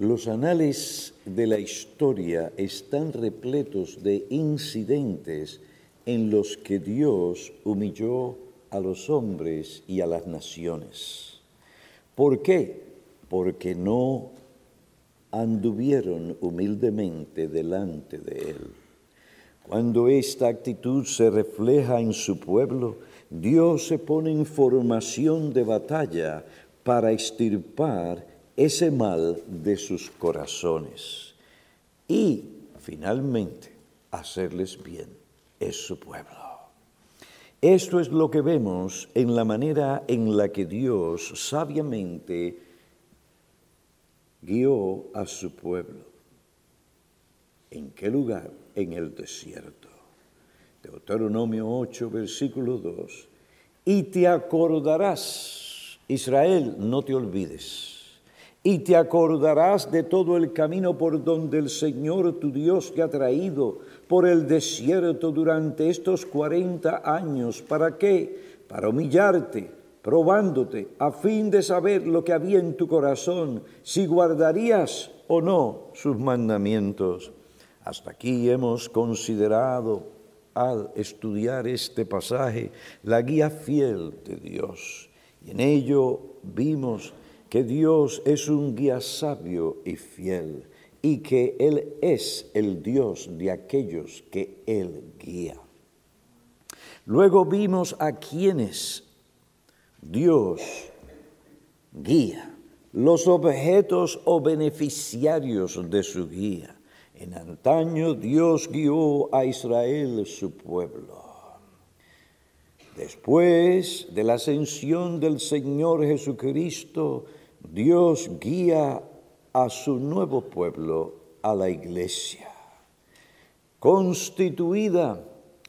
Los anales de la historia están repletos de incidentes en los que Dios humilló a los hombres y a las naciones. ¿Por qué? Porque no anduvieron humildemente delante de Él. Cuando esta actitud se refleja en su pueblo, Dios se pone en formación de batalla para extirpar ese mal de sus corazones y finalmente hacerles bien. Es su pueblo. Esto es lo que vemos en la manera en la que Dios sabiamente guió a su pueblo. ¿En qué lugar? En el desierto. Deuteronomio 8, versículo 2. Y te acordarás, Israel, no te olvides y te acordarás de todo el camino por donde el Señor tu Dios te ha traído por el desierto durante estos cuarenta años. ¿Para qué? Para humillarte, probándote, a fin de saber lo que había en tu corazón, si guardarías o no sus mandamientos. Hasta aquí hemos considerado al estudiar este pasaje la guía fiel de Dios. Y en ello vimos que Dios es un guía sabio y fiel y que Él es el Dios de aquellos que Él guía. Luego vimos a quienes Dios guía, los objetos o beneficiarios de su guía. En antaño Dios guió a Israel, su pueblo. Después de la ascensión del Señor Jesucristo, Dios guía a su nuevo pueblo, a la iglesia, constituida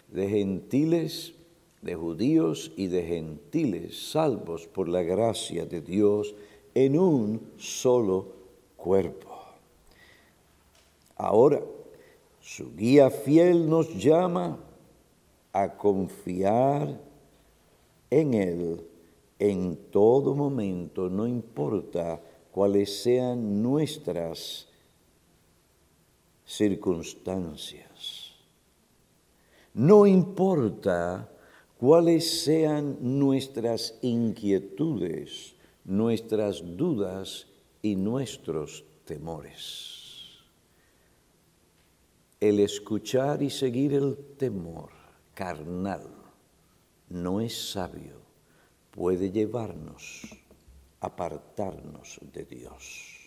de gentiles, de judíos y de gentiles, salvos por la gracia de Dios en un solo cuerpo. Ahora, su guía fiel nos llama a confiar en Él en todo momento, no importa cuáles sean nuestras circunstancias. No importa cuáles sean nuestras inquietudes, nuestras dudas y nuestros temores. El escuchar y seguir el temor carnal no es sabio puede llevarnos apartarnos de Dios.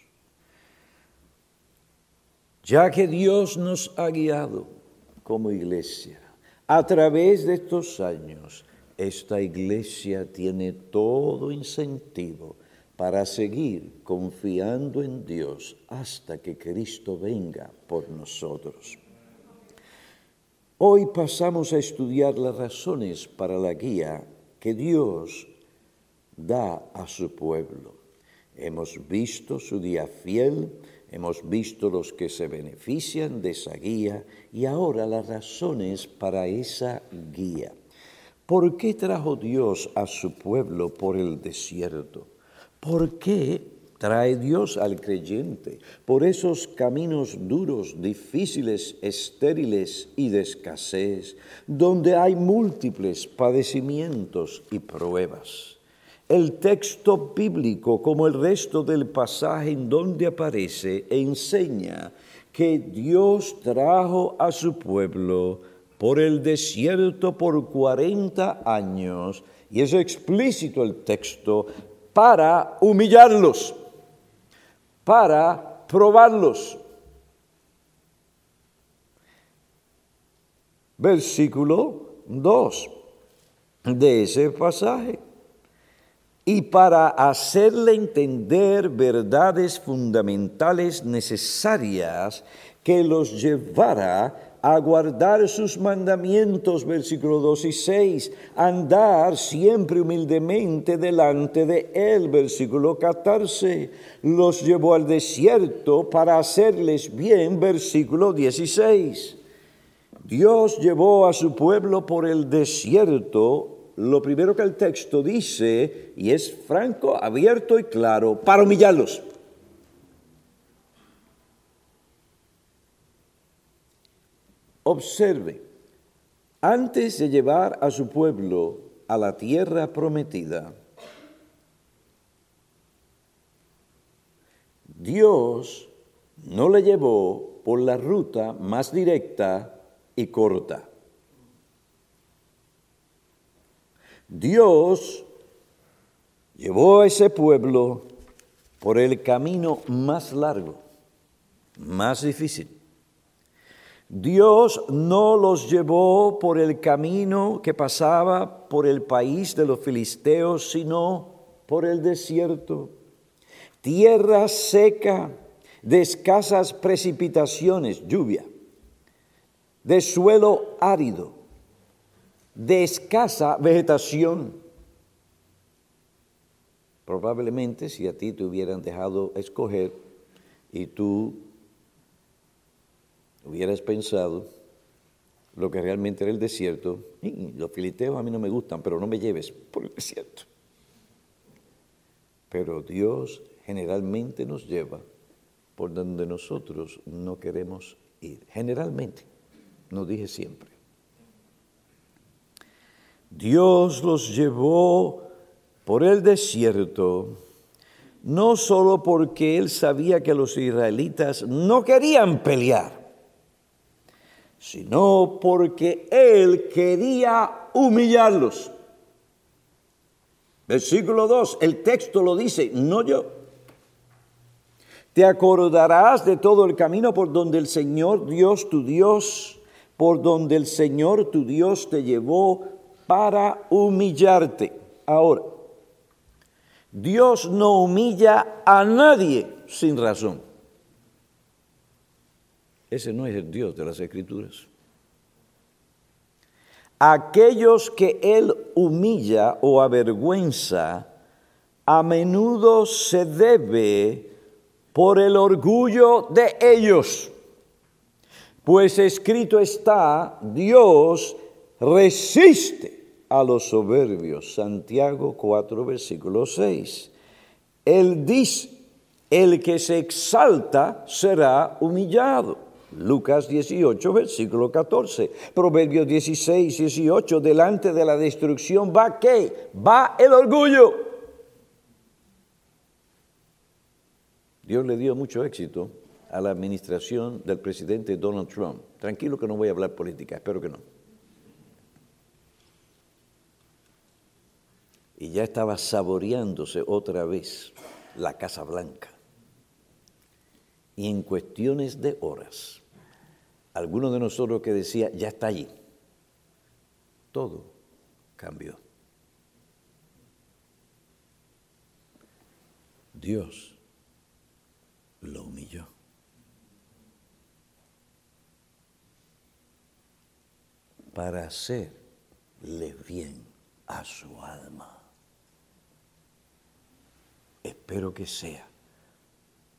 Ya que Dios nos ha guiado como iglesia a través de estos años, esta iglesia tiene todo incentivo para seguir confiando en Dios hasta que Cristo venga por nosotros. Hoy pasamos a estudiar las razones para la guía que Dios da a su pueblo. Hemos visto su día fiel, hemos visto los que se benefician de esa guía y ahora las razones para esa guía. ¿Por qué trajo Dios a su pueblo por el desierto? ¿Por qué trae Dios al creyente por esos caminos duros, difíciles, estériles y de escasez, donde hay múltiples padecimientos y pruebas? El texto bíblico, como el resto del pasaje en donde aparece, enseña que Dios trajo a su pueblo por el desierto por 40 años, y es explícito el texto, para humillarlos, para probarlos. Versículo 2 de ese pasaje y para hacerle entender verdades fundamentales necesarias que los llevara a guardar sus mandamientos, versículo 2 y 6, andar siempre humildemente delante de él, versículo 14, los llevó al desierto para hacerles bien, versículo 16. Dios llevó a su pueblo por el desierto lo primero que el texto dice, y es franco, abierto y claro, para humillarlos. Observe, antes de llevar a su pueblo a la tierra prometida, Dios no le llevó por la ruta más directa y corta. Dios llevó a ese pueblo por el camino más largo, más difícil. Dios no los llevó por el camino que pasaba por el país de los filisteos, sino por el desierto, tierra seca, de escasas precipitaciones, lluvia, de suelo árido, de escasa vegetación. Probablemente si a ti te hubieran dejado escoger y tú hubieras pensado lo que realmente era el desierto, los filisteos a mí no me gustan, pero no me lleves por el desierto. Pero Dios generalmente nos lleva por donde nosotros no queremos ir. Generalmente, no dije siempre. Dios los llevó por el desierto, no solo porque Él sabía que los israelitas no querían pelear, sino porque Él quería humillarlos. Versículo 2, el texto lo dice, no yo. Te acordarás de todo el camino por donde el Señor Dios, tu Dios, por donde el Señor tu Dios te llevó para humillarte. Ahora, Dios no humilla a nadie sin razón. Ese no es el Dios de las Escrituras. Aquellos que Él humilla o avergüenza, a menudo se debe por el orgullo de ellos. Pues escrito está, Dios resiste a los soberbios. Santiago 4, versículo 6. Él dice, el que se exalta será humillado. Lucas 18, versículo 14. Proverbios 16, 18. Delante de la destrucción va qué? Va el orgullo. Dios le dio mucho éxito a la administración del presidente Donald Trump. Tranquilo que no voy a hablar política, espero que no. Y ya estaba saboreándose otra vez la Casa Blanca. Y en cuestiones de horas algunos de nosotros que decía, ya está allí. Todo cambió. Dios lo humilló. Para hacerle bien a su alma. Espero que sea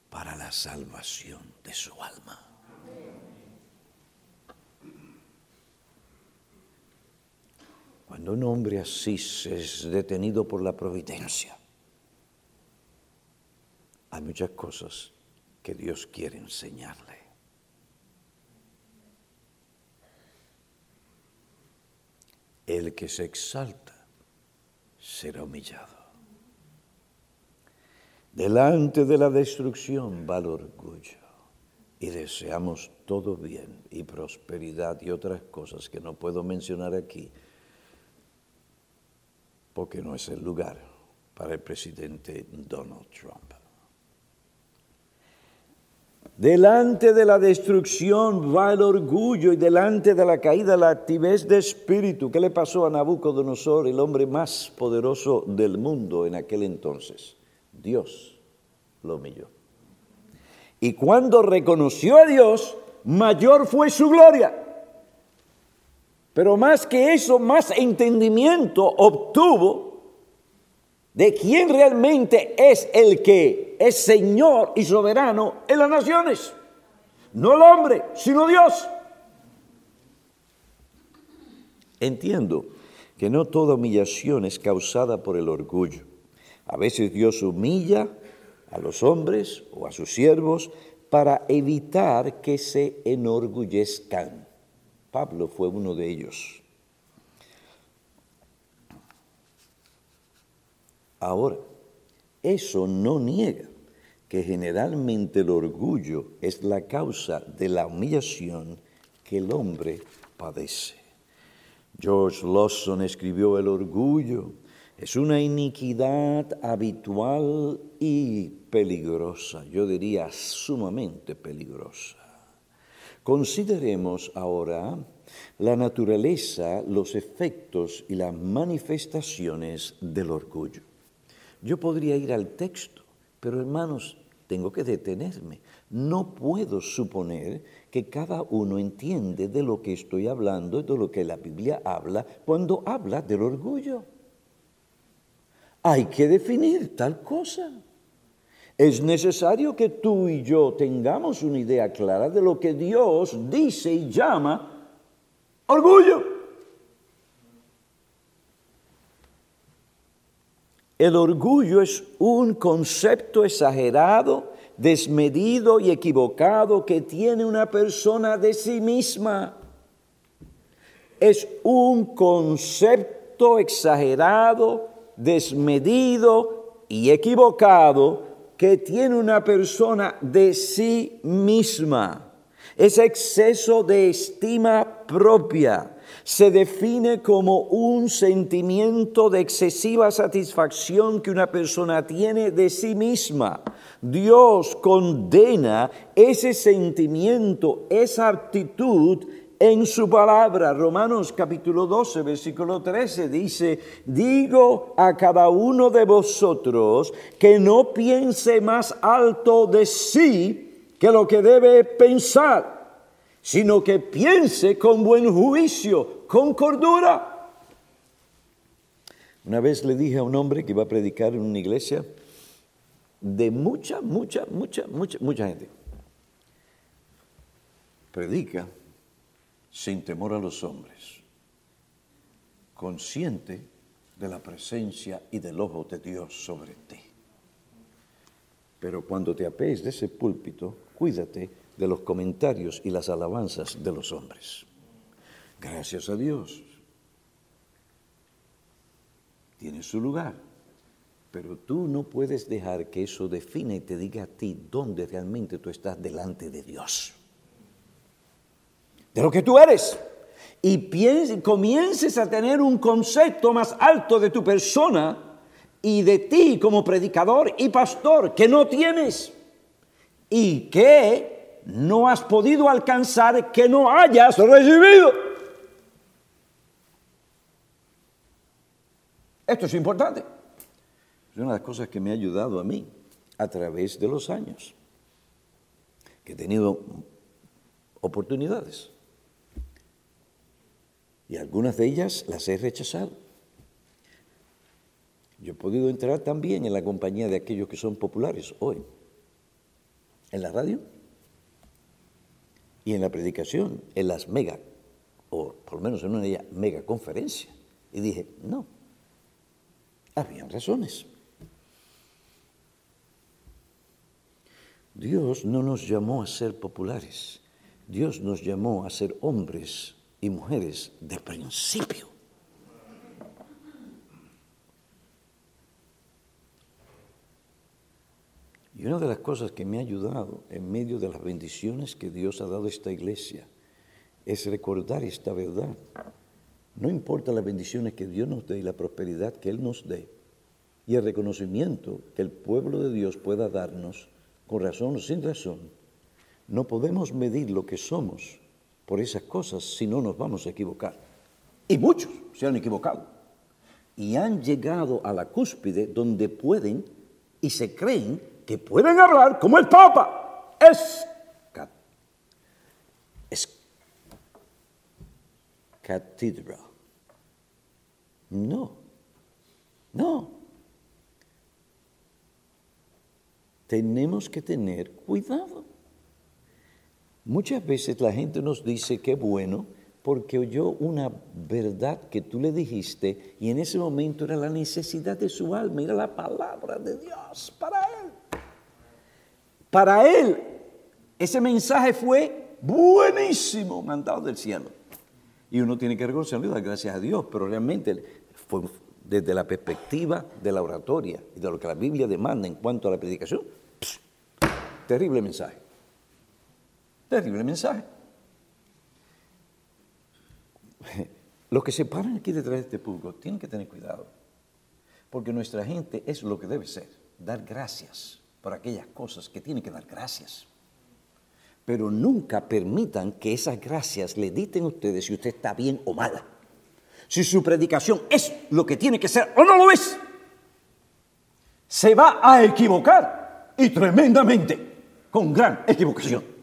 para la salvación de su alma. Cuando un hombre así es detenido por la providencia, hay muchas cosas que Dios quiere enseñarle. El que se exalta será humillado. Delante de la destrucción va el orgullo y deseamos todo bien y prosperidad y otras cosas que no puedo mencionar aquí porque no es el lugar para el presidente Donald Trump. Delante de la destrucción va el orgullo y delante de la caída la actividad de espíritu. ¿Qué le pasó a Nabucodonosor, el hombre más poderoso del mundo en aquel entonces? Dios lo humilló. Y cuando reconoció a Dios, mayor fue su gloria. Pero más que eso, más entendimiento obtuvo de quién realmente es el que es Señor y soberano en las naciones. No el hombre, sino Dios. Entiendo que no toda humillación es causada por el orgullo. A veces Dios humilla a los hombres o a sus siervos para evitar que se enorgullezcan. Pablo fue uno de ellos. Ahora, eso no niega que generalmente el orgullo es la causa de la humillación que el hombre padece. George Lawson escribió el orgullo es una iniquidad habitual y peligrosa, yo diría sumamente peligrosa. Consideremos ahora la naturaleza, los efectos y las manifestaciones del orgullo. Yo podría ir al texto, pero hermanos, tengo que detenerme. No puedo suponer que cada uno entiende de lo que estoy hablando y de lo que la Biblia habla cuando habla del orgullo hay que definir tal cosa. Es necesario que tú y yo tengamos una idea clara de lo que Dios dice y llama orgullo. El orgullo es un concepto exagerado, desmedido y equivocado que tiene una persona de sí misma. Es un concepto exagerado, desmedido y equivocado que tiene una persona de sí misma. Ese exceso de estima propia se define como un sentimiento de excesiva satisfacción que una persona tiene de sí misma. Dios condena ese sentimiento, esa actitud en su palabra. Romanos capítulo 12, versículo 13 dice, digo a cada uno de vosotros que no piense más alto de sí que lo que debe pensar, sino que piense con buen juicio, con cordura. Una vez le dije a un hombre que iba a predicar en una iglesia de mucha, mucha, mucha, mucha, mucha gente. Predica sin temor a los hombres, consciente de la presencia y del ojo de Dios sobre ti. Pero cuando te apees de ese púlpito, cuídate de los comentarios y las alabanzas de los hombres. Gracias a Dios. Tiene su lugar. Pero tú no puedes dejar que eso define y te diga a ti dónde realmente tú estás delante de Dios de lo que tú eres y comiences a tener un concepto más alto de tu persona y de ti como predicador y pastor que no tienes y que no has podido alcanzar, que no hayas recibido. Esto es importante. Es una de las cosas que me ha ayudado a mí a través de los años, que he tenido oportunidades y algunas de ellas las he rechazado. Yo he podido entrar también en la compañía de aquellos que son populares hoy, en la radio y en la predicación, en las mega, o por lo menos en una de ellas, mega conferencia. Y dije, no, habían razones. Dios no nos llamó a ser populares, Dios nos llamó a ser hombres y mujeres de principio. Y una de las cosas que me ha ayudado en medio de las bendiciones que Dios ha dado a esta iglesia es recordar esta verdad. No importa las bendiciones que Dios nos dé y la prosperidad que Él nos dé y el reconocimiento que el pueblo de Dios pueda darnos, con razón o sin razón, no podemos medir lo que somos por esas cosas si no nos vamos a equivocar. Y muchos se han equivocado. Y han llegado a la cúspide donde pueden y se creen que pueden hablar como el Papa. Es, es catedral. No, no. Tenemos que tener cuidado. Muchas veces la gente nos dice que bueno porque oyó una verdad que tú le dijiste y en ese momento era la necesidad de su alma, era la palabra de Dios para él. Para él ese mensaje fue buenísimo, mandado del cielo. Y uno tiene que reconocerlo gracias a Dios, pero realmente fue desde la perspectiva de la oratoria y de lo que la Biblia demanda en cuanto a la predicación, terrible mensaje. Terrible mensaje. Los que se paran aquí detrás de este público tienen que tener cuidado, porque nuestra gente es lo que debe ser, dar gracias por aquellas cosas que tienen que dar gracias. Pero nunca permitan que esas gracias le diten a ustedes si usted está bien o mal. Si su predicación es lo que tiene que ser o no lo es, se va a equivocar y tremendamente, con gran equivocación.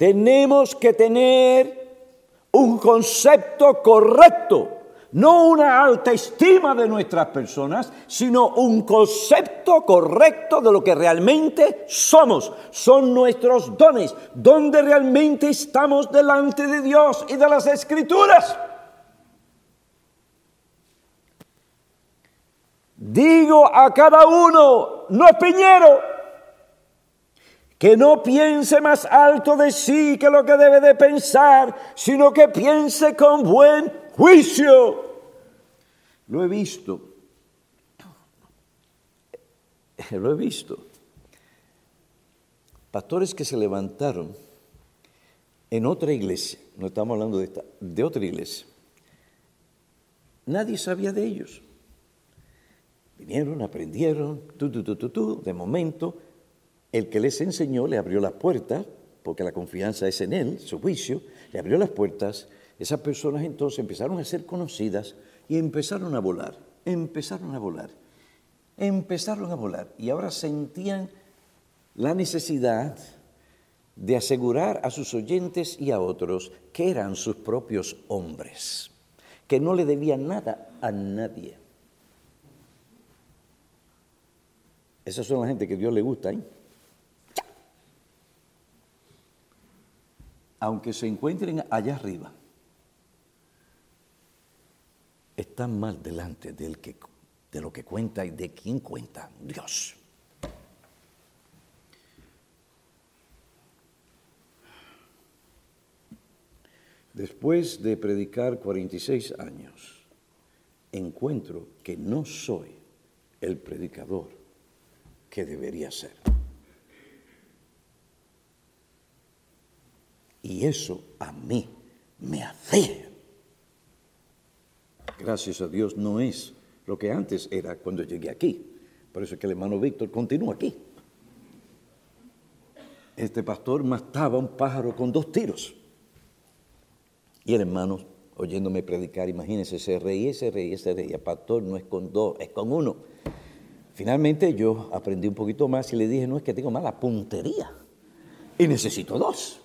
Tenemos que tener un concepto correcto, no una alta estima de nuestras personas, sino un concepto correcto de lo que realmente somos. Son nuestros dones, donde realmente estamos delante de Dios y de las escrituras. Digo a cada uno, no piñero, que no piense más alto de sí que lo que debe de pensar, sino que piense con buen juicio. Lo he visto, lo he visto. Pastores que se levantaron en otra iglesia, no estamos hablando de esta, de otra iglesia. Nadie sabía de ellos. Vinieron, aprendieron, tú, tú, tú, tú, tú, de momento el que les enseñó le abrió las puertas, porque la confianza es en él, su juicio, le abrió las puertas. Esas personas entonces empezaron a ser conocidas y empezaron a volar, empezaron a volar, empezaron a volar. Y ahora sentían la necesidad de asegurar a sus oyentes y a otros que eran sus propios hombres, que no le debían nada a nadie. Esas son la gente que Dios le gusta. ¿eh? Aunque se encuentren allá arriba, están mal delante de lo que cuenta y de quién cuenta, Dios. Después de predicar 46 años, encuentro que no soy el predicador que debería ser. Y eso a mí me hace. Gracias a Dios no es lo que antes era cuando llegué aquí. Por eso es que el hermano Víctor continúa aquí. Este pastor mataba a un pájaro con dos tiros. Y el hermano, oyéndome predicar, imagínense, se reía, se reía, se reía. Pastor no es con dos, es con uno. Finalmente yo aprendí un poquito más y le dije, no es que tengo mala puntería y necesito dos.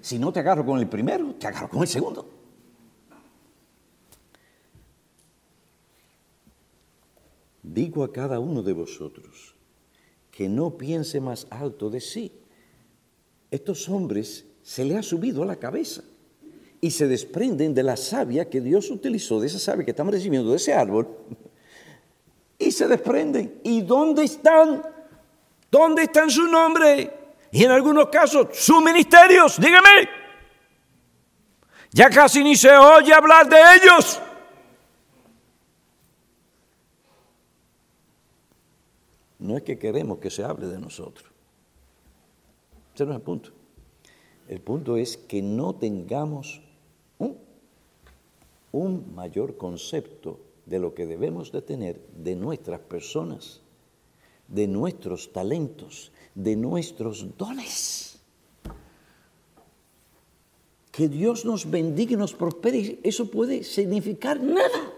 Si no te agarro con el primero, te agarro con el segundo. Digo a cada uno de vosotros que no piense más alto de sí. Estos hombres se le ha subido a la cabeza y se desprenden de la savia que Dios utilizó, de esa savia que estamos recibiendo de ese árbol, y se desprenden. ¿Y dónde están? ¿Dónde están su nombre? Y en algunos casos sus ministerios, dígame. Ya casi ni se oye hablar de ellos. No es que queremos que se hable de nosotros. Ese no es el punto. El punto es que no tengamos un, un mayor concepto de lo que debemos de tener de nuestras personas, de nuestros talentos, de nuestros dones. Que Dios nos bendiga y nos prospere, eso puede significar nada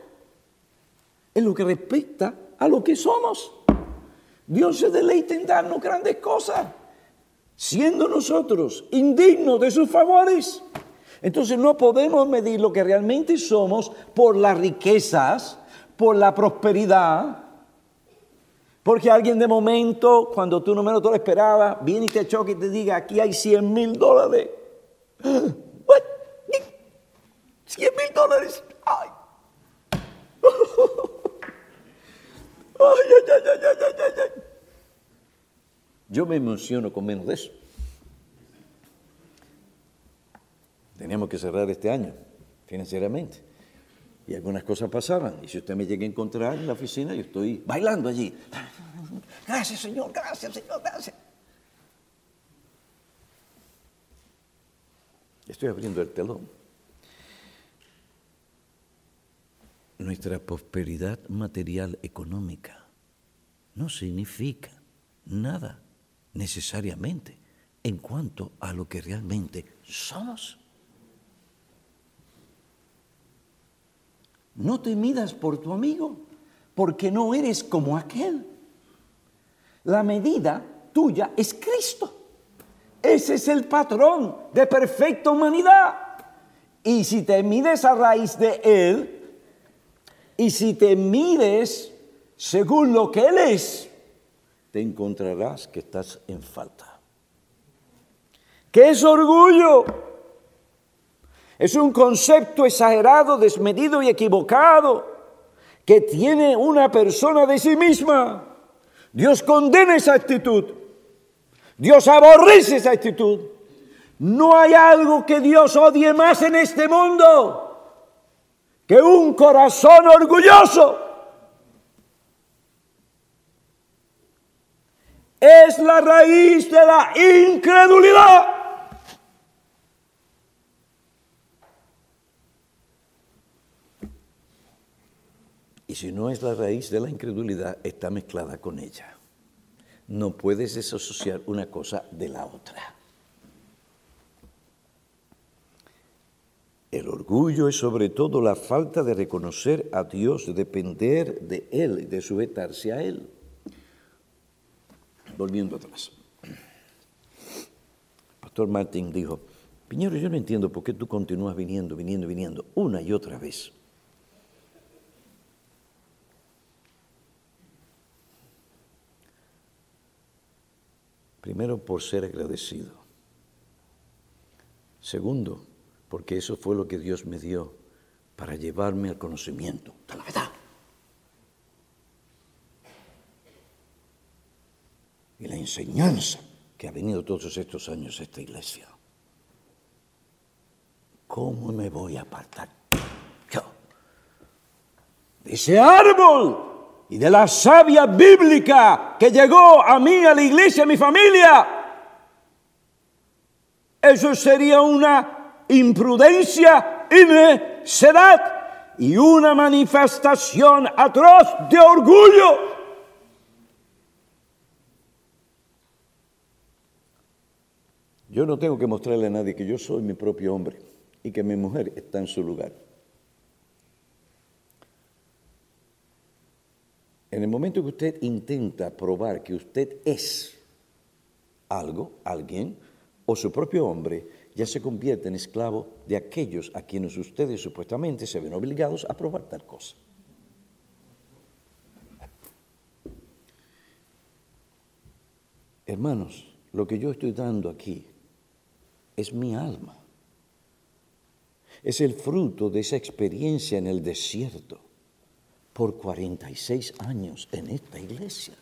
en lo que respecta a lo que somos. Dios se deleita en darnos grandes cosas, siendo nosotros indignos de sus favores. Entonces no podemos medir lo que realmente somos por las riquezas, por la prosperidad, porque alguien de momento, cuando tú no menos te lo esperabas, viene y te choca y te diga, aquí hay 100 mil dólares. ¿What? 100 mil dólares. Ay. Ay, ay, ay, ay, ay, ay. Yo me emociono con menos de eso. Teníamos que cerrar este año financieramente. Y algunas cosas pasaban. Y si usted me llega a encontrar en la oficina, yo estoy bailando allí. Gracias, Señor, gracias, Señor, gracias. Estoy abriendo el telón. Nuestra prosperidad material económica no significa nada necesariamente en cuanto a lo que realmente somos. No te midas por tu amigo, porque no eres como aquel. La medida tuya es Cristo. Ese es el patrón de perfecta humanidad. Y si te mides a raíz de Él, y si te mides según lo que Él es, te encontrarás que estás en falta. ¿Qué es orgullo? Es un concepto exagerado, desmedido y equivocado que tiene una persona de sí misma. Dios condena esa actitud. Dios aborrece esa actitud. No hay algo que Dios odie más en este mundo que un corazón orgulloso. Es la raíz de la incredulidad. Y si no es la raíz de la incredulidad, está mezclada con ella. No puedes desasociar una cosa de la otra. El orgullo es sobre todo la falta de reconocer a Dios, de depender de Él, de sujetarse a Él. Volviendo atrás. Pastor Martín dijo, Piñero, yo no entiendo por qué tú continúas viniendo, viniendo, viniendo, una y otra vez. Primero, por ser agradecido. Segundo, porque eso fue lo que Dios me dio para llevarme al conocimiento de la verdad. Y la enseñanza que ha venido todos estos años a esta iglesia. ¿Cómo me voy a apartar yo de ese árbol y de la savia bíblica que llegó a mí, a la iglesia, a mi familia. Eso sería una imprudencia y necedad y una manifestación atroz de orgullo. Yo no tengo que mostrarle a nadie que yo soy mi propio hombre y que mi mujer está en su lugar. En el momento que usted intenta probar que usted es algo, alguien, o su propio hombre, ya se convierte en esclavo de aquellos a quienes ustedes supuestamente se ven obligados a probar tal cosa. Hermanos, lo que yo estoy dando aquí es mi alma. Es el fruto de esa experiencia en el desierto por 46 años en esta iglesia.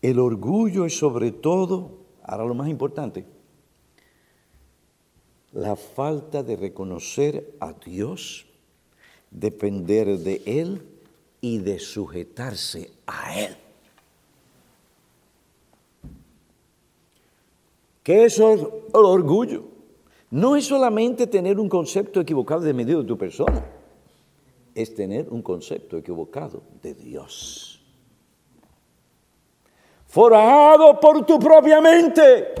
El orgullo es sobre todo, ahora lo más importante, la falta de reconocer a Dios, depender de Él y de sujetarse a Él. ¿Qué es el orgullo? No es solamente tener un concepto equivocado de medio de tu persona, es tener un concepto equivocado de Dios. Forajado por tu propia mente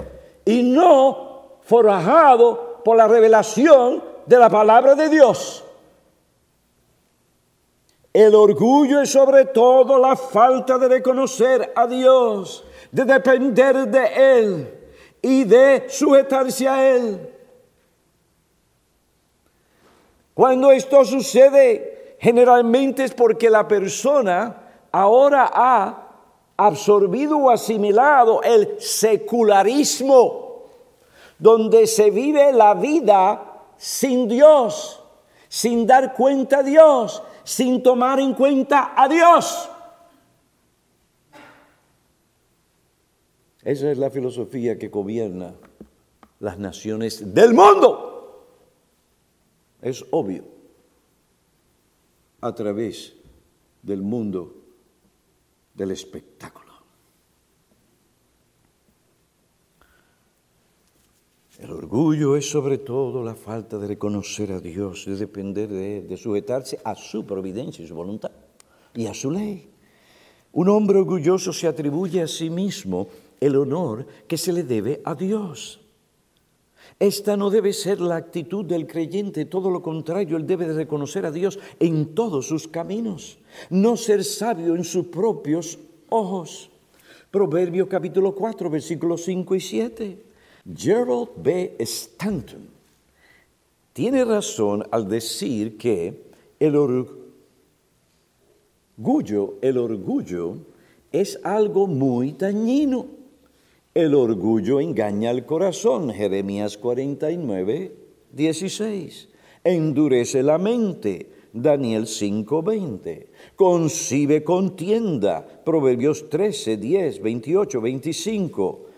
y no forajado por la revelación de la palabra de Dios. El orgullo es sobre todo la falta de reconocer a Dios, de depender de Él y de sujetarse a Él. Cuando esto sucede, generalmente es porque la persona ahora ha absorbido o asimilado el secularismo, donde se vive la vida sin Dios, sin dar cuenta a Dios, sin tomar en cuenta a Dios. Esa es la filosofía que gobierna las naciones del mundo. Es obvio. A través del mundo del espectáculo. El orgullo es sobre todo la falta de reconocer a Dios, de depender de Él, de sujetarse a su providencia y su voluntad y a su ley. Un hombre orgulloso se atribuye a sí mismo el honor que se le debe a Dios. Esta no debe ser la actitud del creyente, todo lo contrario, él debe de reconocer a Dios en todos sus caminos, no ser sabio en sus propios ojos. Proverbio capítulo 4, versículos 5 y 7. Gerald B. Stanton tiene razón al decir que el orgullo, el orgullo es algo muy dañino. El orgullo engaña al corazón, Jeremías 49, 16. Endurece la mente, Daniel 5:20. Concibe contienda, Proverbios 13, 10, 28, 25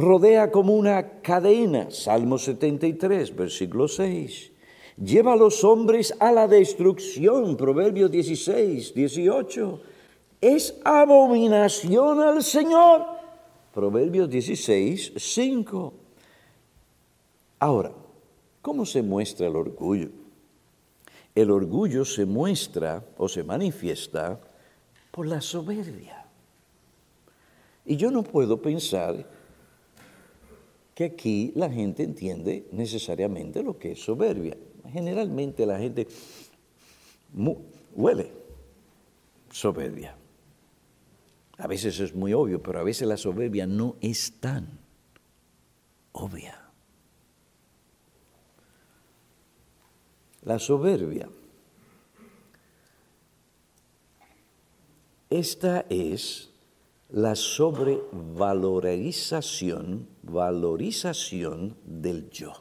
rodea como una cadena, Salmo 73, versículo 6. Lleva a los hombres a la destrucción, Proverbios 16, 18. Es abominación al Señor, Proverbios 16, 5. Ahora, ¿cómo se muestra el orgullo? El orgullo se muestra o se manifiesta por la soberbia. Y yo no puedo pensar que aquí la gente entiende necesariamente lo que es soberbia. Generalmente la gente huele soberbia. A veces es muy obvio, pero a veces la soberbia no es tan obvia. La soberbia. Esta es la sobrevalorización, valorización del yo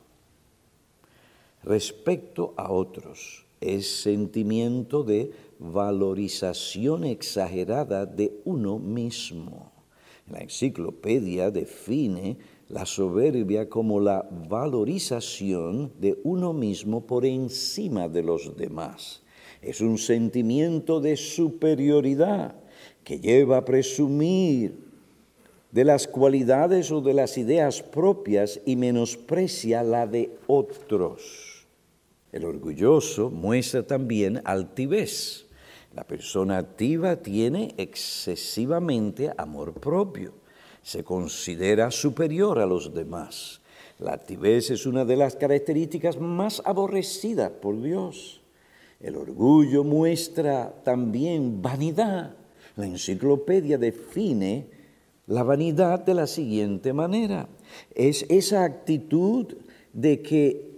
respecto a otros. Es sentimiento de valorización exagerada de uno mismo. La enciclopedia define la soberbia como la valorización de uno mismo por encima de los demás. Es un sentimiento de superioridad que lleva a presumir de las cualidades o de las ideas propias y menosprecia la de otros. El orgulloso muestra también altivez. La persona activa tiene excesivamente amor propio. Se considera superior a los demás. La altivez es una de las características más aborrecidas por Dios. El orgullo muestra también vanidad. La enciclopedia define la vanidad de la siguiente manera. Es esa actitud de que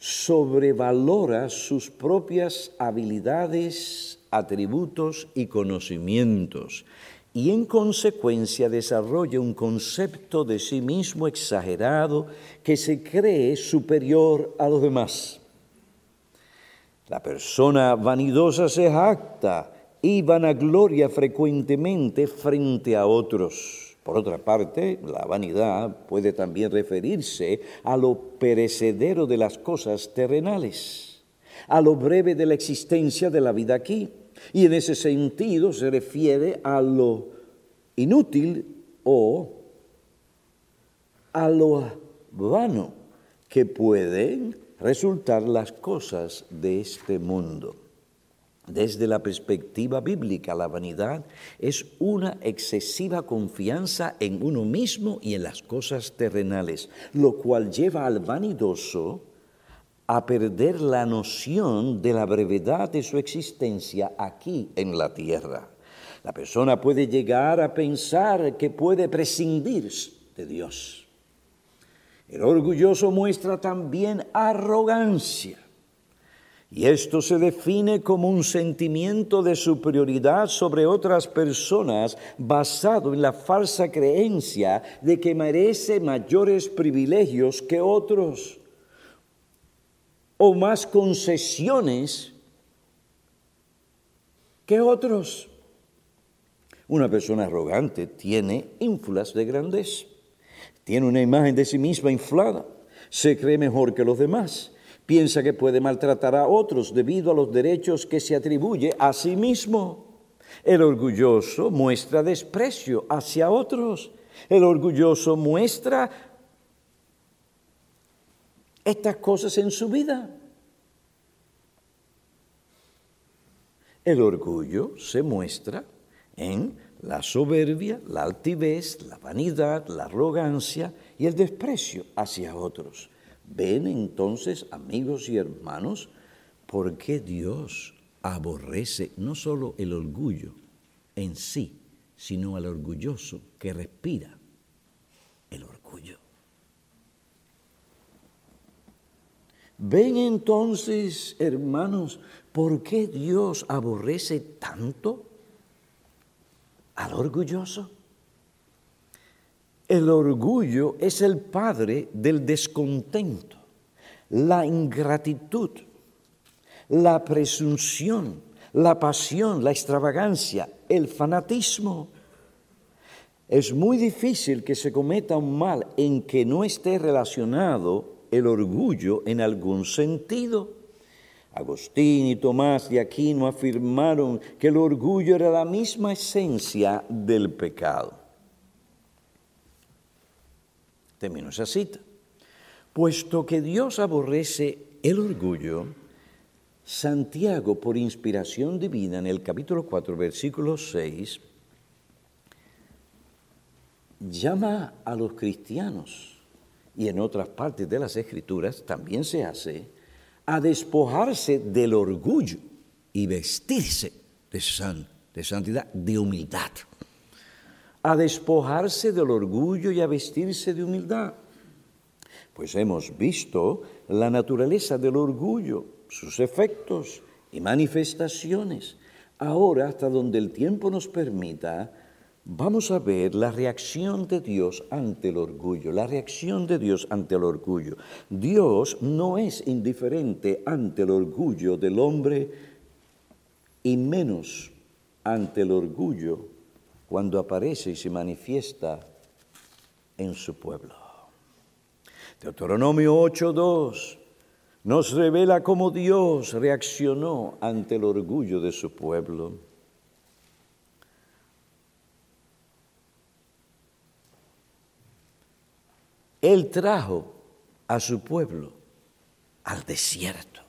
sobrevalora sus propias habilidades, atributos y conocimientos y en consecuencia desarrolla un concepto de sí mismo exagerado que se cree superior a los demás. La persona vanidosa se jacta y vanagloria frecuentemente frente a otros. Por otra parte, la vanidad puede también referirse a lo perecedero de las cosas terrenales, a lo breve de la existencia de la vida aquí. Y en ese sentido se refiere a lo inútil o a lo vano que pueden resultar las cosas de este mundo. Desde la perspectiva bíblica, la vanidad es una excesiva confianza en uno mismo y en las cosas terrenales, lo cual lleva al vanidoso a perder la noción de la brevedad de su existencia aquí en la tierra. La persona puede llegar a pensar que puede prescindir de Dios. El orgulloso muestra también arrogancia y esto se define como un sentimiento de superioridad sobre otras personas basado en la falsa creencia de que merece mayores privilegios que otros o más concesiones que otros. Una persona arrogante tiene ínfulas de grandeza, tiene una imagen de sí misma inflada, se cree mejor que los demás, piensa que puede maltratar a otros debido a los derechos que se atribuye a sí mismo. El orgulloso muestra desprecio hacia otros. El orgulloso muestra estas cosas en su vida. El orgullo se muestra en la soberbia, la altivez, la vanidad, la arrogancia y el desprecio hacia otros. Ven entonces, amigos y hermanos, por qué Dios aborrece no solo el orgullo en sí, sino al orgulloso que respira el orgullo. Ven entonces, hermanos, por qué Dios aborrece tanto al orgulloso. El orgullo es el padre del descontento, la ingratitud, la presunción, la pasión, la extravagancia, el fanatismo. Es muy difícil que se cometa un mal en que no esté relacionado el orgullo en algún sentido. Agustín y Tomás de Aquino afirmaron que el orgullo era la misma esencia del pecado. Termino esa cita. Puesto que Dios aborrece el orgullo, Santiago, por inspiración divina, en el capítulo 4, versículo 6, llama a los cristianos, y en otras partes de las escrituras también se hace, a despojarse del orgullo y vestirse de, de santidad, de humildad. A despojarse del orgullo y a vestirse de humildad. Pues hemos visto la naturaleza del orgullo, sus efectos y manifestaciones. Ahora, hasta donde el tiempo nos permita, vamos a ver la reacción de Dios ante el orgullo, la reacción de Dios ante el orgullo. Dios no es indiferente ante el orgullo del hombre y menos ante el orgullo cuando aparece y se manifiesta en su pueblo. Deuteronomio 8.2 nos revela cómo Dios reaccionó ante el orgullo de su pueblo. Él trajo a su pueblo al desierto,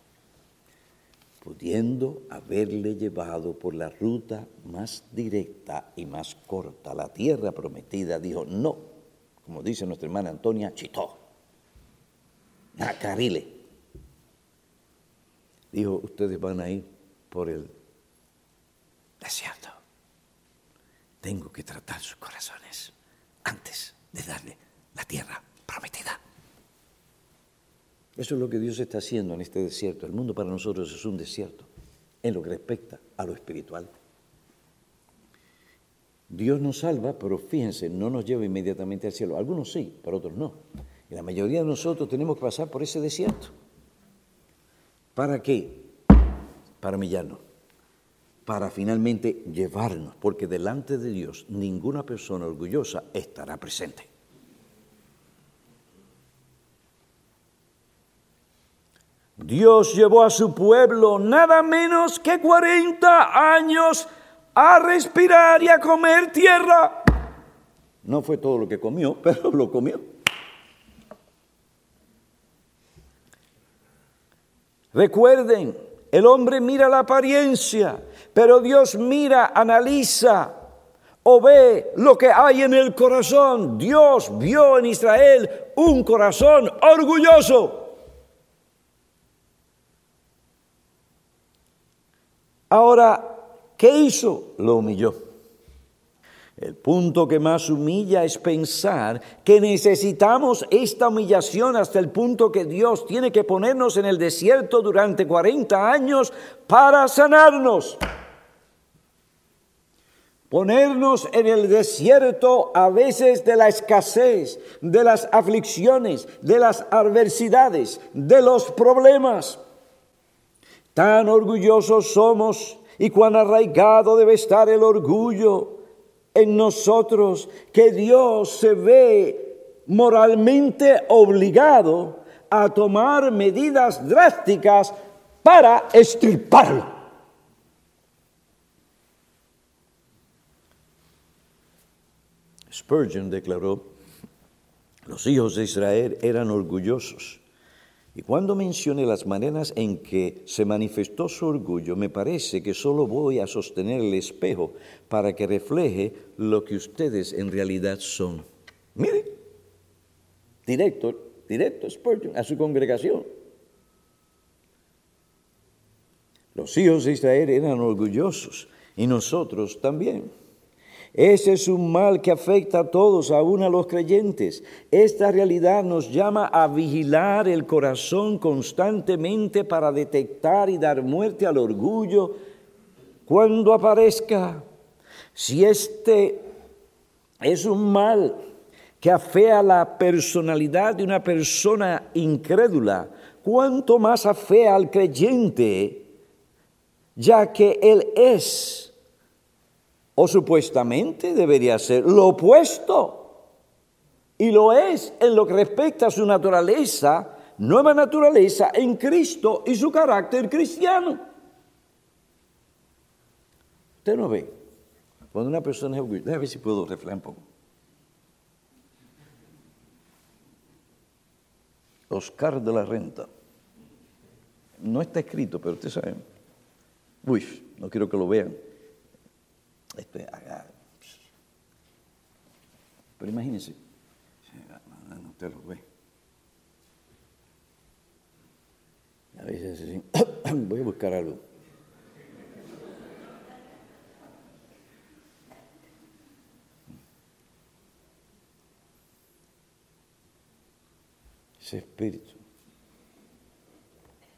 pudiendo haberle llevado por la ruta más directa y más corta. La tierra prometida dijo, no, como dice nuestra hermana Antonia, chitó, nacarile. Dijo, ustedes van a ir por el desierto. Tengo que tratar sus corazones antes de darle la tierra prometida. Eso es lo que Dios está haciendo en este desierto. El mundo para nosotros es un desierto en lo que respecta a lo espiritual. Dios nos salva, pero fíjense, no nos lleva inmediatamente al cielo. Algunos sí, pero otros no. Y la mayoría de nosotros tenemos que pasar por ese desierto. ¿Para qué? Para humillarnos. Para finalmente llevarnos, porque delante de Dios ninguna persona orgullosa estará presente. Dios llevó a su pueblo nada menos que 40 años a respirar y a comer tierra. No fue todo lo que comió, pero lo comió. Recuerden, el hombre mira la apariencia, pero Dios mira, analiza o ve lo que hay en el corazón. Dios vio en Israel un corazón orgulloso. Ahora, ¿qué hizo? Lo humilló. El punto que más humilla es pensar que necesitamos esta humillación hasta el punto que Dios tiene que ponernos en el desierto durante 40 años para sanarnos. Ponernos en el desierto a veces de la escasez, de las aflicciones, de las adversidades, de los problemas. Tan orgullosos somos y cuán arraigado debe estar el orgullo en nosotros que Dios se ve moralmente obligado a tomar medidas drásticas para extirparlo. Spurgeon declaró, los hijos de Israel eran orgullosos. Y cuando mencione las maneras en que se manifestó su orgullo, me parece que solo voy a sostener el espejo para que refleje lo que ustedes en realidad son. Mire, directo, directo Spurgeon a su congregación. Los hijos de Israel eran orgullosos y nosotros también. Ese es un mal que afecta a todos, aún a los creyentes. Esta realidad nos llama a vigilar el corazón constantemente para detectar y dar muerte al orgullo cuando aparezca. Si este es un mal que afea la personalidad de una persona incrédula, cuánto más afea al creyente, ya que él es o supuestamente debería ser lo opuesto. Y lo es en lo que respecta a su naturaleza, nueva naturaleza en Cristo y su carácter cristiano. Usted no ve. Cuando una persona es orgullosa, déjame ver si puedo reflejar un poco. Oscar de la Renta. No está escrito, pero usted sabe. Uy, no quiero que lo vean. Esto es, pero imagínense, usted lo ve. A veces así, voy a buscar algo. Ese espíritu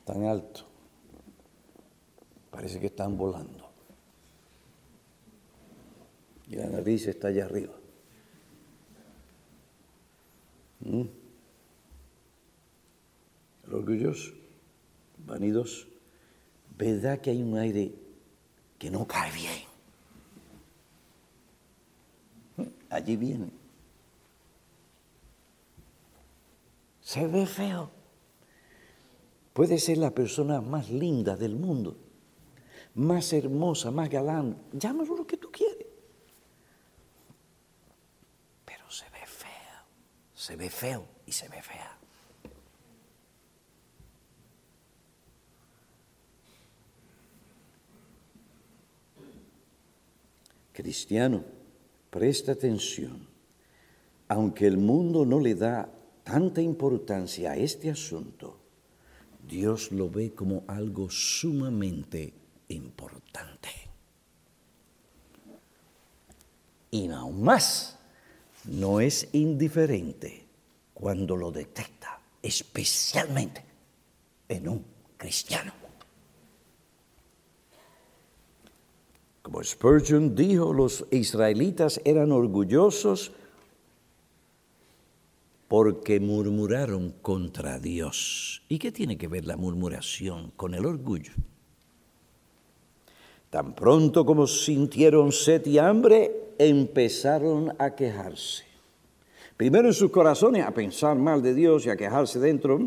tan alto, parece que están volando y la nariz está allá arriba. ¿Mm? El orgulloso, vanidoso, ¿verdad que hay un aire que no cae bien? ¿Mm? Allí viene. Se ve feo. Puede ser la persona más linda del mundo, más hermosa, más galán. Llámalo lo que tú quieras. Se ve feo y se ve fea. Cristiano, presta atención. Aunque el mundo no le da tanta importancia a este asunto, Dios lo ve como algo sumamente importante. Y aún más, no es indiferente cuando lo detecta, especialmente en un cristiano. Como Spurgeon dijo, los israelitas eran orgullosos porque murmuraron contra Dios. ¿Y qué tiene que ver la murmuración con el orgullo? Tan pronto como sintieron sed y hambre, empezaron a quejarse. Primero en sus corazones a pensar mal de Dios y a quejarse dentro,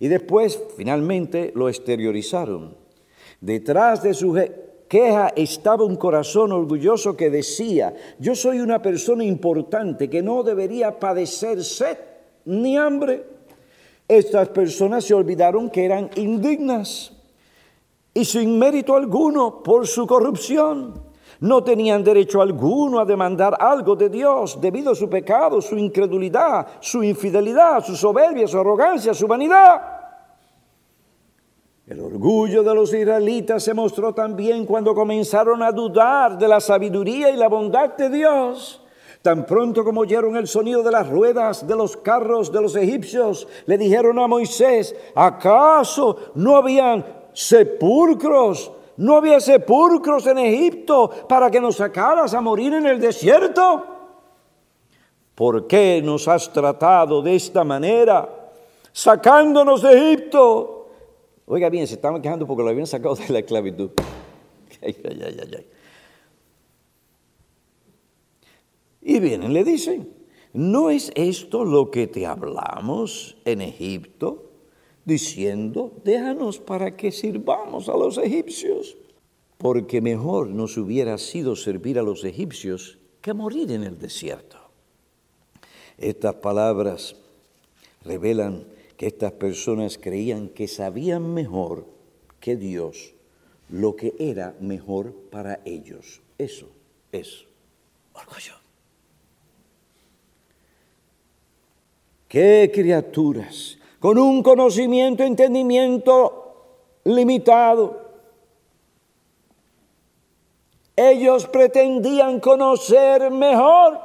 y después finalmente lo exteriorizaron. Detrás de su queja estaba un corazón orgulloso que decía, yo soy una persona importante que no debería padecer sed ni hambre. Estas personas se olvidaron que eran indignas y sin mérito alguno por su corrupción. No tenían derecho alguno a demandar algo de Dios debido a su pecado, su incredulidad, su infidelidad, su soberbia, su arrogancia, su vanidad. El orgullo de los israelitas se mostró también cuando comenzaron a dudar de la sabiduría y la bondad de Dios. Tan pronto como oyeron el sonido de las ruedas de los carros de los egipcios, le dijeron a Moisés, ¿acaso no habían sepulcros ¿No había sepulcros en Egipto para que nos sacaras a morir en el desierto? ¿Por qué nos has tratado de esta manera, sacándonos de Egipto? Oiga bien, se estaban quejando porque lo habían sacado de la esclavitud. Y vienen y le dicen, ¿no es esto lo que te hablamos en Egipto? Diciendo, déjanos para que sirvamos a los egipcios, porque mejor nos hubiera sido servir a los egipcios que morir en el desierto. Estas palabras revelan que estas personas creían que sabían mejor que Dios lo que era mejor para ellos. Eso es orgullo. ¿Qué criaturas con un conocimiento, entendimiento limitado? Ellos pretendían conocer mejor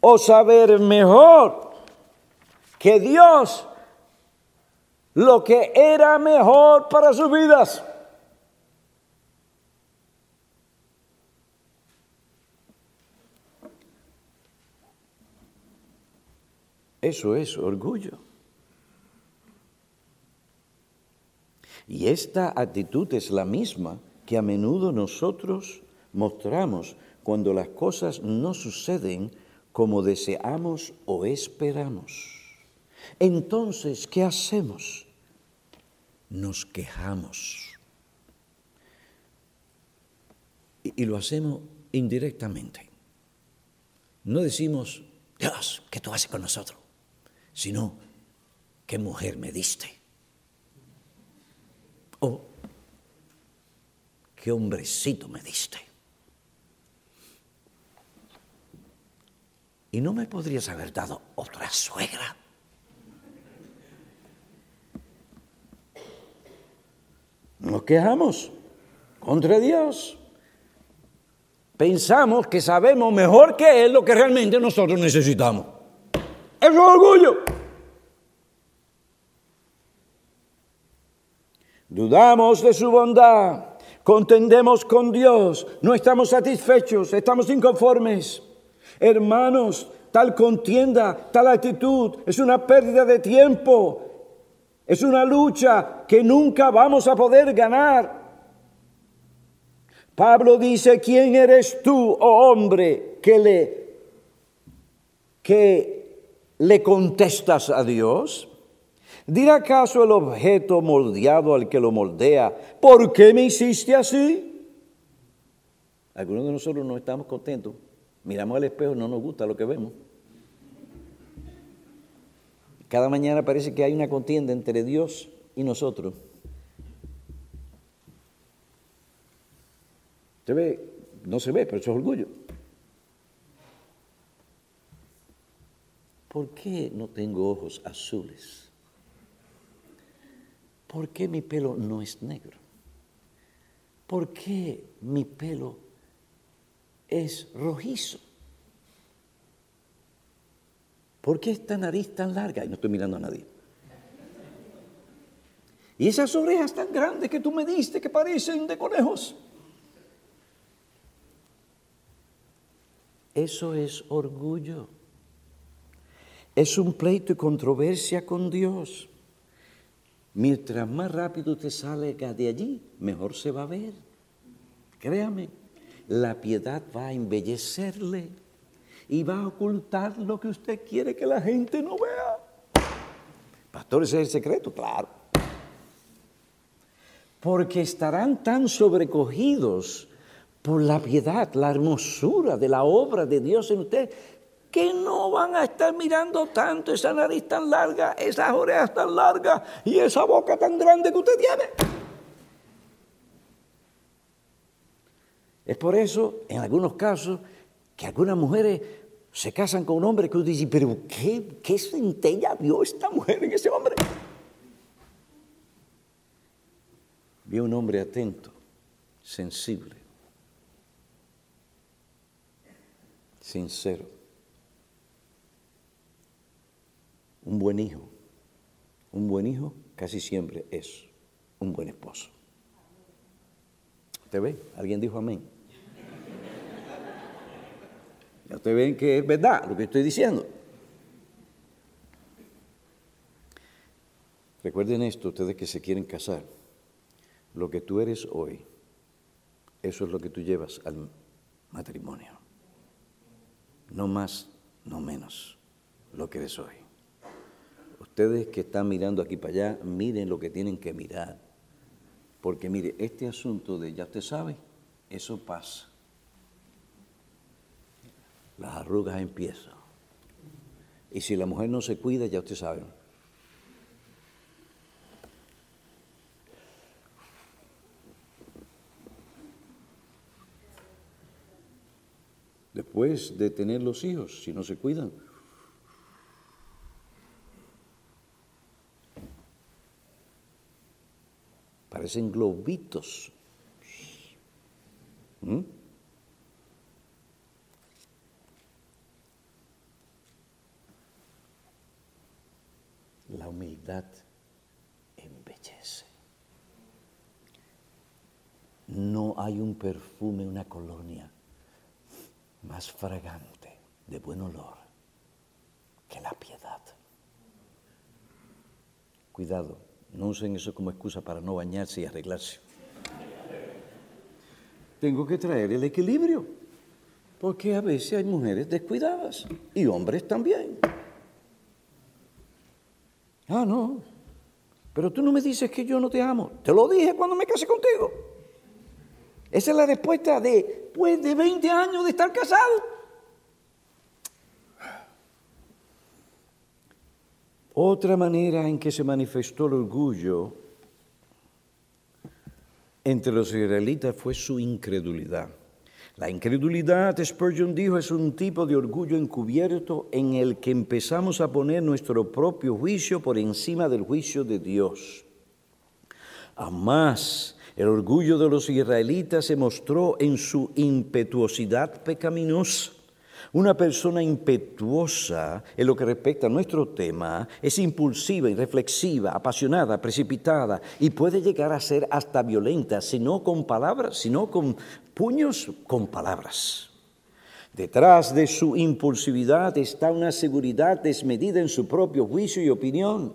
o saber mejor que Dios lo que era mejor para sus vidas. Eso es orgullo. Y esta actitud es la misma que a menudo nosotros mostramos cuando las cosas no suceden como deseamos o esperamos. Entonces, ¿qué hacemos? Nos quejamos. Y, lo hacemos indirectamente. No decimos, Dios, ¿qué tú haces con nosotros? sino qué mujer me diste. O qué hombrecito me diste. ¿Y no me podrías haber dado otra suegra? Nos quejamos contra Dios. Pensamos que sabemos mejor que Él lo que realmente nosotros necesitamos. Eso es orgullo. Dudamos de su bondad, contendemos con Dios, no estamos satisfechos, estamos inconformes. Hermanos, tal contienda, tal actitud es una pérdida de tiempo, es una lucha que nunca vamos a poder ganar. Pablo dice, ¿quién eres tú, oh hombre, que le que ¿Le contestas a Dios? ¿Dirá acaso el objeto moldeado al que lo moldea, ¿por qué me hiciste así? Algunos de nosotros no estamos contentos. Miramos al espejo y no nos gusta lo que vemos. Cada mañana parece que hay una contienda entre Dios y nosotros. Se ve, no se ve, pero eso es orgullo. ¿por qué no tengo ojos azules? ¿Por qué mi pelo no es negro? ¿Por qué mi pelo es rojizo? ¿Por qué esta nariz tan larga? Y no estoy mirando a nadie. Y esas orejas tan grandes que tú me diste que parecen de conejos. Eso es orgullo es un pleito y controversia con Dios. Mientras más rápido usted salga de allí, mejor se va a ver. Créame, la piedad va a embellecerle y va a ocultar lo que usted quiere que la gente no vea. Pastor, ese es el secreto, claro. Porque estarán tan sobrecogidos por la piedad, la hermosura de la obra de Dios en usted, que no van a estar mirando tanto esa nariz tan larga, esas orejas tan largas y esa boca tan grande que usted tiene. Es por eso, en algunos casos, que algunas mujeres se casan con un hombre que usted dice, pero ¿qué, qué centella vio esta mujer en ese hombre? Vio un hombre atento, sensible, sincero. Un buen hijo, un buen hijo casi siempre es un buen esposo. ¿Usted ve? ¿Alguien dijo amén? Ya ustedes ven que es verdad lo que estoy diciendo. Recuerden esto, ustedes que se quieren casar. Lo que tú eres hoy, eso es lo que tú llevas al matrimonio. no más, no menos, lo que eres hoy. Ustedes que están mirando aquí para allá, miren lo que tienen que mirar. Porque mire, este asunto de ya usted sabe, eso pasa. Las arrugas empiezan. Y si la mujer no se cuida, ya usted sabe. Después de tener los hijos, si no se cuidan. Parecen globitos. ¿Mm? La humildad embellece. No hay un perfume, una colonia más fragante, de buen olor, que la piedad. Cuidado, no usen eso como excusa para no bañarse y arreglarse. Tengo que traer el equilibrio, porque a veces hay mujeres descuidadas y hombres también. Ah, no, pero tú no me dices que yo no te amo. Te lo dije cuando me casé contigo. Esa es la respuesta de, pues, de 20 años de estar casado. Otra manera en que se manifestó el orgullo entre los israelitas fue su incredulidad. La incredulidad, Spurgeon dijo, es un tipo de orgullo encubierto en el que empezamos a poner nuestro propio juicio por encima del juicio de Dios. A más, el orgullo de los israelitas se mostró en su impetuosidad pecaminosa. Una persona impetuosa en lo que respecta a nuestro tema es impulsiva, irreflexiva, apasionada, precipitada y puede llegar a ser hasta violenta, si no con palabras, sino con puños, con palabras. Detrás de su impulsividad está una seguridad desmedida en su propio juicio y opinión.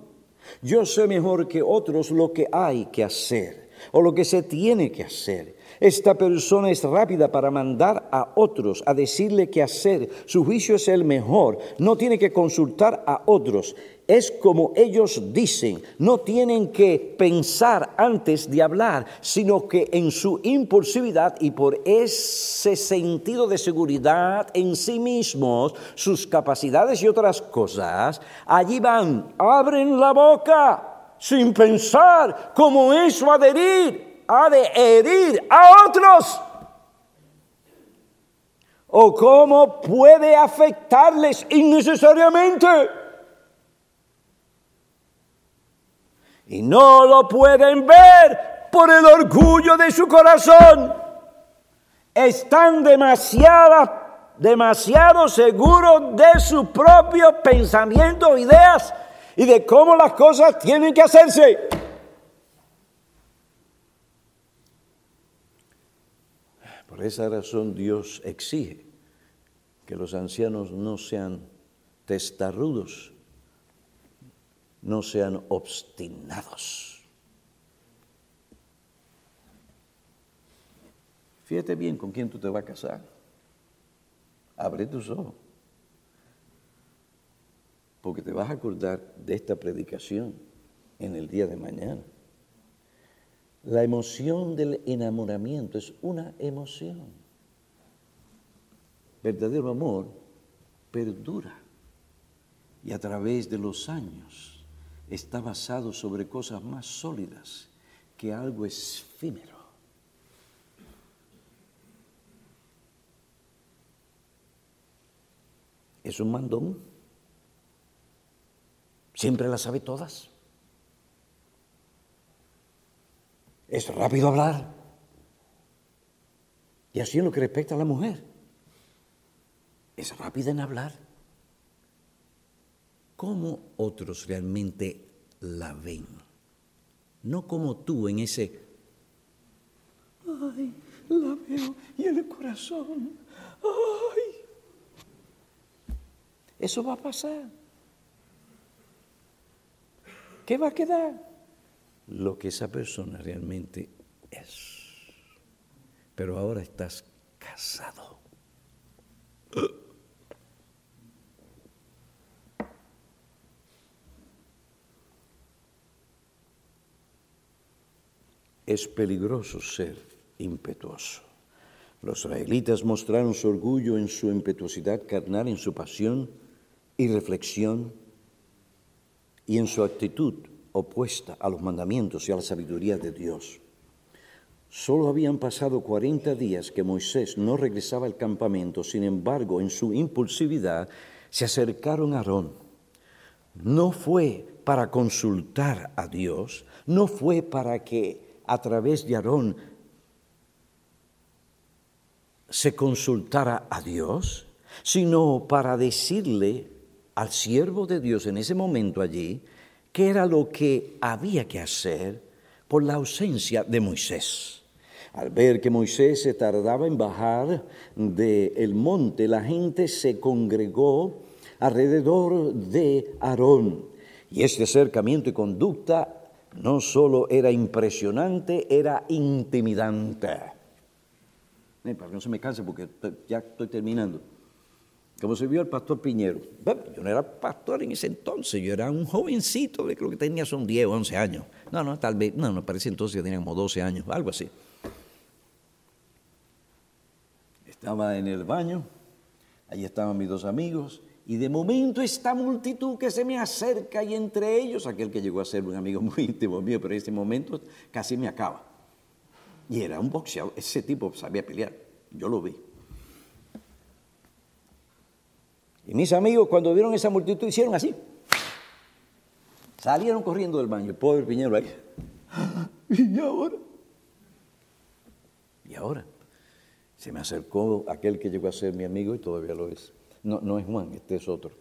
Yo sé mejor que otros lo que hay que hacer o lo que se tiene que hacer. Esta persona es rápida para mandar a otros a decirle qué hacer. Su juicio es el mejor. No tiene que consultar a otros. Es como ellos dicen. No tienen que pensar antes de hablar, sino que en su impulsividad y por ese sentido de seguridad en sí mismos, sus capacidades y otras cosas, allí van, abren la boca sin pensar cómo eso adherir ha de herir a otros? ¿O cómo puede afectarles innecesariamente? Y no lo pueden ver por el orgullo de su corazón. Están demasiado, demasiado seguros de su propio pensamiento, ideas y de cómo las cosas tienen que hacerse. Por esa razón Dios exige que los ancianos no sean testarudos, no sean obstinados. Fíjate bien con quién tú te vas a casar. Abre tus ojos. Porque te vas a acordar de esta predicación en el día de mañana. La emoción del enamoramiento es una emoción. Verdadero amor perdura y a través de los años está basado sobre cosas más sólidas que algo efímero. Es un mandón. Siempre las sabe todas. Es rápido hablar. Y así en lo que respecta a la mujer, es rápida en hablar. ¿Cómo otros realmente la ven? No como tú en ese, ay, la veo y el corazón, ay. Eso va a pasar. ¿Qué va a quedar? lo que esa persona realmente es. Pero ahora estás casado. Es peligroso ser impetuoso. Los israelitas mostraron su orgullo en su impetuosidad carnal, en su pasión y reflexión y en su actitud opuesta a los mandamientos y a la sabiduría de Dios. Solo habían pasado 40 días que Moisés no regresaba al campamento, sin embargo, en su impulsividad se acercaron a Aarón. No fue para consultar a Dios, no fue para que a través de Aarón se consultara a Dios, sino para decirle al siervo de Dios en ese momento allí qué era lo que había que hacer por la ausencia de Moisés. Al ver que Moisés se tardaba en bajar del monte, la gente se congregó alrededor de Aarón. Y este acercamiento y conducta no solo era impresionante, era intimidante. Para que no se me canse porque ya estoy terminando. Como se vio el pastor Piñero. yo no era pastor en ese entonces, yo era un jovencito, creo que tenía son 10 o 11 años. No, no, tal vez, no, no, parece entonces que tenía como 12 años, algo así. Estaba en el baño, allí estaban mis dos amigos, y de momento esta multitud que se me acerca y entre ellos, aquel que llegó a ser un amigo muy íntimo mío, pero en este momento casi me acaba. Y era un boxeador, ese tipo sabía pelear, yo lo vi. Y mis amigos cuando vieron esa multitud hicieron así. Salieron corriendo del baño, el pobre Piñero ahí. ¿Y ahora? ¿Y ahora? Se me acercó aquel que llegó a ser mi amigo y todavía lo es. No, no es Juan, este es otro,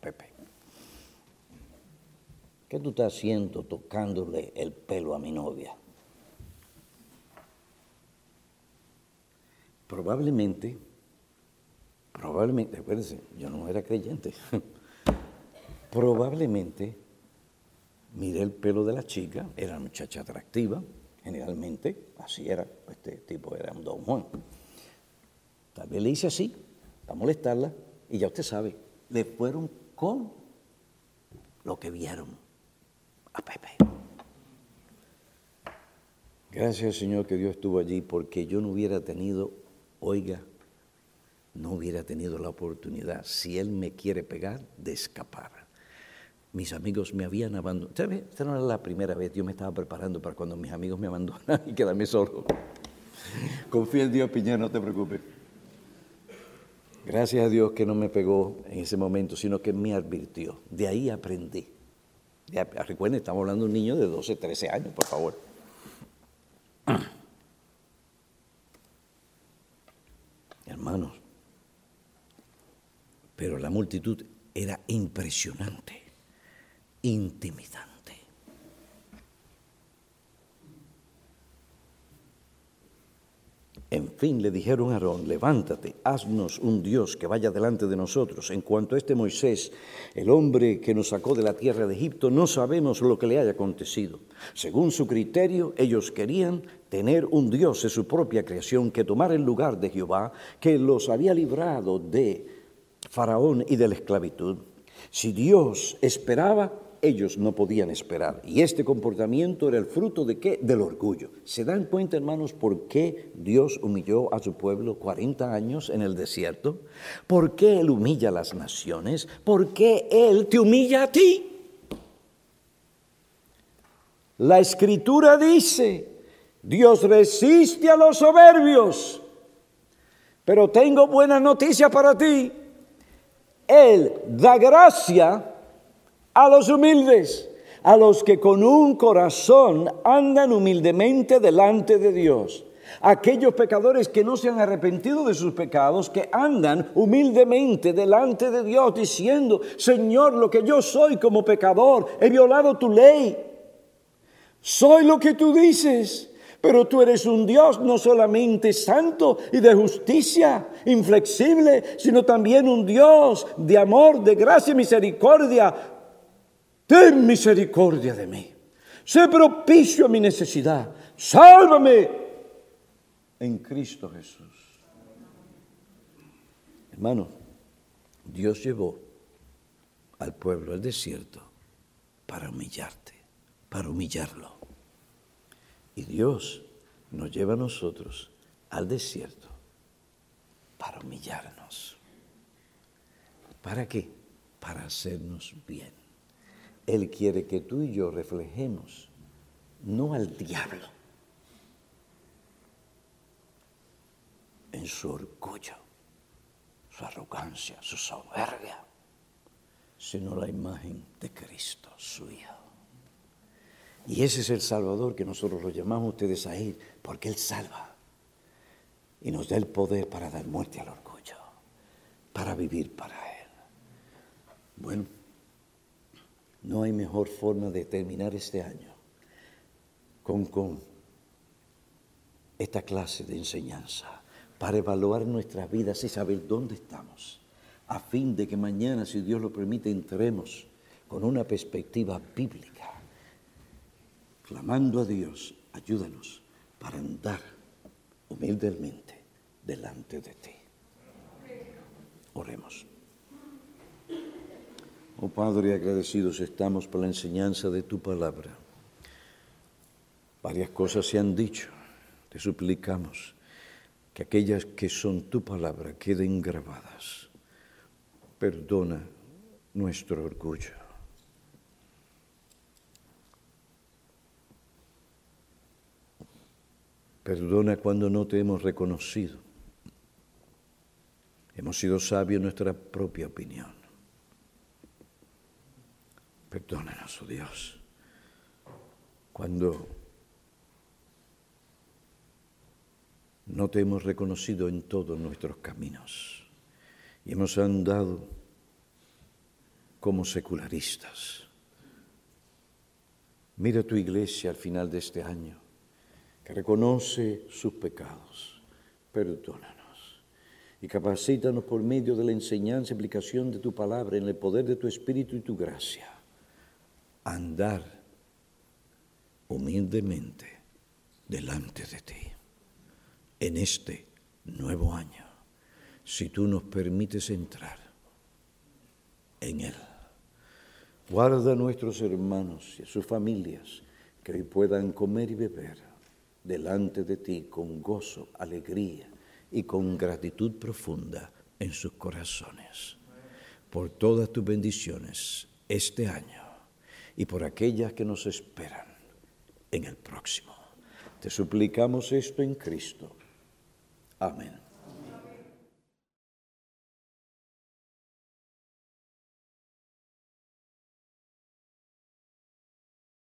Pepe. ¿Qué tú estás haciendo tocándole el pelo a mi novia? Probablemente, probablemente, acuérdense, yo no era creyente. probablemente miré el pelo de la chica, era una muchacha atractiva, generalmente, así era, este tipo era un don Juan. Tal vez le hice así, para molestarla, y ya usted sabe, le fueron con lo que vieron a Pepe. Gracias Señor que Dios estuvo allí porque yo no hubiera tenido, oiga, no hubiera tenido la oportunidad, si Él me quiere pegar, de escapar. Mis amigos me habían abandonado. ¿Sabe? Esta no era la primera vez, yo me estaba preparando para cuando mis amigos me abandonan y quedarme solo. Confía en Dios, Piñera, no te preocupes. Gracias a Dios que no me pegó en ese momento, sino que me advirtió. De ahí aprendí. recuerden, estamos hablando de un niño de 12, 13 años, por favor. Hermanos, pero la multitud era impresionante, intimidante. En fin, le dijeron a Aarón, levántate, haznos un Dios que vaya delante de nosotros. En cuanto a este Moisés, el hombre que nos sacó de la tierra de Egipto, no sabemos lo que le haya acontecido. Según su criterio, ellos querían tener un Dios de su propia creación que tomara el lugar de Jehová, que los había librado de Faraón y de la esclavitud. Si Dios esperaba, ellos no podían esperar. Y este comportamiento era el fruto de qué? Del orgullo. ¿Se dan cuenta, hermanos, por qué Dios humilló a su pueblo 40 años en el desierto? ¿Por qué Él humilla a las naciones? ¿Por qué Él te humilla a ti? La escritura dice, Dios resiste a los soberbios, pero tengo buena noticia para ti. Él da gracia a los humildes, a los que con un corazón andan humildemente delante de Dios. Aquellos pecadores que no se han arrepentido de sus pecados, que andan humildemente delante de Dios diciendo, Señor, lo que yo soy como pecador, he violado tu ley. Soy lo que tú dices, pero tú eres un Dios no solamente santo y de justicia, inflexible, sino también un Dios de amor, de gracia y misericordia, ten misericordia de mí, sé propicio a mi necesidad, sálvame en Cristo Jesús. Hermano, Dios llevó al pueblo al desierto para humillarte, para humillarlo. Y Dios nos lleva a nosotros al desierto para humillarnos. ¿Para qué? Para hacernos bien. Él quiere que tú y yo reflejemos no al diablo en su orgullo, su arrogancia, su soberbia, sino la imagen de Cristo, su Hijo. Y ese es el Salvador que nosotros lo llamamos ustedes a porque Él salva y nos da el poder para dar muerte al orgullo, para vivir para Él. Bueno, no hay mejor forma de terminar este año con esta clase de enseñanza para evaluar nuestras vidas y saber dónde estamos, a fin de que mañana, si Dios lo permite, entremos con una perspectiva bíblica, clamando a Dios, ayúdanos para andar humildemente delante de ti. Oremos. Oh Padre, agradecidos estamos por la enseñanza de tu palabra. Varias cosas se han dicho. Te suplicamos que aquellas que son tu palabra queden grabadas. Perdona nuestro orgullo. Perdona cuando no te hemos reconocido. Hemos sido sabios en nuestra propia opinión. Perdónanos, oh Dios, cuando no te hemos reconocido en todos nuestros caminos y hemos andado como secularistas. Mira tu iglesia al final de este año, reconoce sus pecados. Perdónanos y capacítanos por medio de la enseñanza y aplicación de tu palabra en el poder de tu Espíritu y tu gracia andar humildemente delante de ti en este nuevo año, si tú nos permites entrar en él. Guarda a nuestros hermanos y a sus familias que hoy puedan comer y beber delante de ti con gozo, alegría y con gratitud profunda en sus corazones por todas tus bendiciones este año y por aquellas que nos esperan en el próximo. Te suplicamos esto en Cristo Amen.